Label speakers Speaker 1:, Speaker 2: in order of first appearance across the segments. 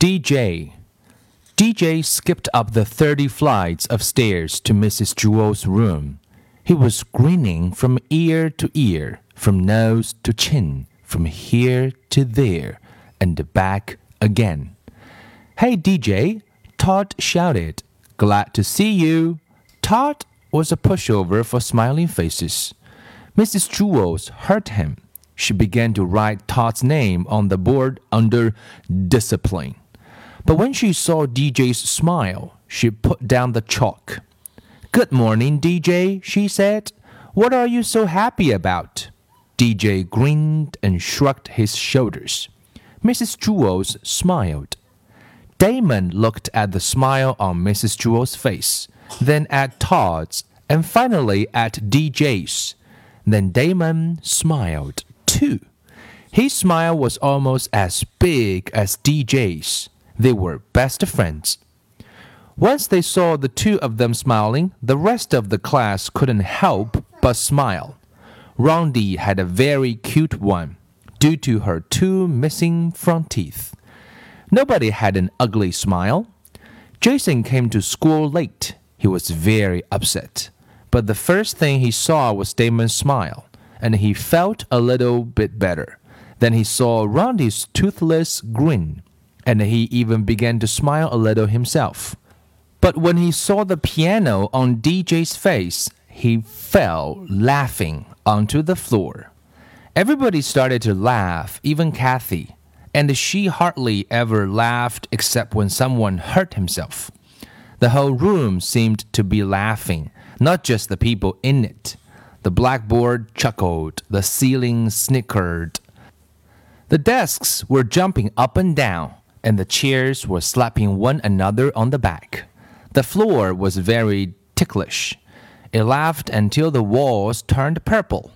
Speaker 1: DJ. DJ skipped up the 30 flights of stairs to Mrs. Jewls's room. He was grinning from ear to ear, from nose to chin, from here to there, and back again. Hey, DJ, Todd shouted. Glad to see you. Todd was a pushover for smiling faces. Mrs. Jewls heard him. She began to write Todd's name on the board under discipline. But when she saw DJ's smile, she put down the chalk. Good morning, DJ, she said. What are you so happy about? DJ grinned and shrugged his shoulders. Mrs. Jewls smiled. Dameon looked at the smile on Mrs. Jewls' face, then at Todd's, and finally at DJ's. Then Dameon smiled too. His smile was almost as big as DJ's. They were best friends. Once they saw the two of them smiling, the rest of the class couldn't help but smile. Rondi had a very cute one, due to her two missing front teeth. Nobody had an ugly smile. Jason came to school late. He was very upset. But the first thing he saw was Dameon's smile, and he felt a little bit better. Then he saw Rondi's toothless grin and he even began to smile a little himself. But when he saw the piano on DJ's face, he fell laughing onto the floor. Everybody started to laugh, even Kathy, and she hardly ever laughed except when someone hurt himself. The whole room seemed to be laughing, not just the people in it. The blackboard chuckled, the ceiling snickered. The desks were jumping up and down and the chairs were slapping one another on the back. The floor was very ticklish. It laughed until the walls turned purple.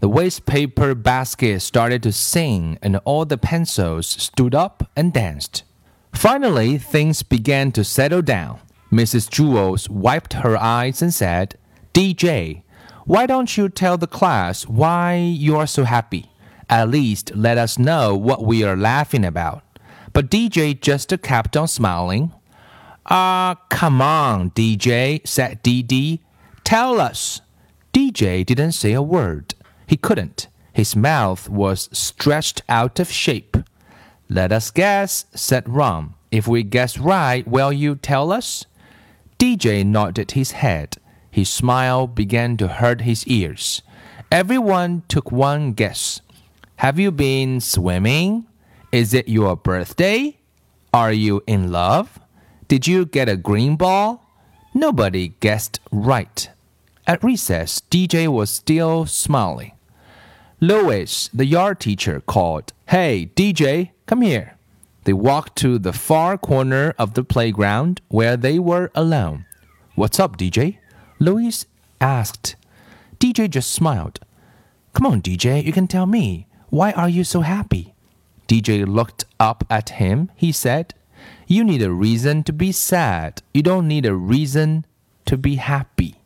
Speaker 1: The waste paper basket started to sing, and all the pencils stood up and danced. Finally, things began to settle down. Mrs. Jewls wiped her eyes and said, DJ, why don't you tell the class why you are so happy? At least let us know what we are laughing about. But DJ just kept on smiling. Ah, uh, come on, DJ, said Deedee. Tell us. DJ didn't say a word. He couldn't. His mouth was stretched out of shape. Let us guess, said Ron. If we guess right, will you tell us? DJ nodded his head. His smile began to hurt his ears. Everyone took one guess. Have you been swimming? Is it your birthday? Are you in love? Did you get a green ball? Nobody guessed right. At recess, DJ was still smiling. Louis, the yard teacher, called, Hey, DJ, come here. They walked to the far corner of the playground where they were alone. What's up, DJ? Louis asked. DJ just smiled. Come on, DJ, you can tell me. Why are you so happy? DJ looked up at him. He said, You need a reason to be sad. You don't need a reason to be happy.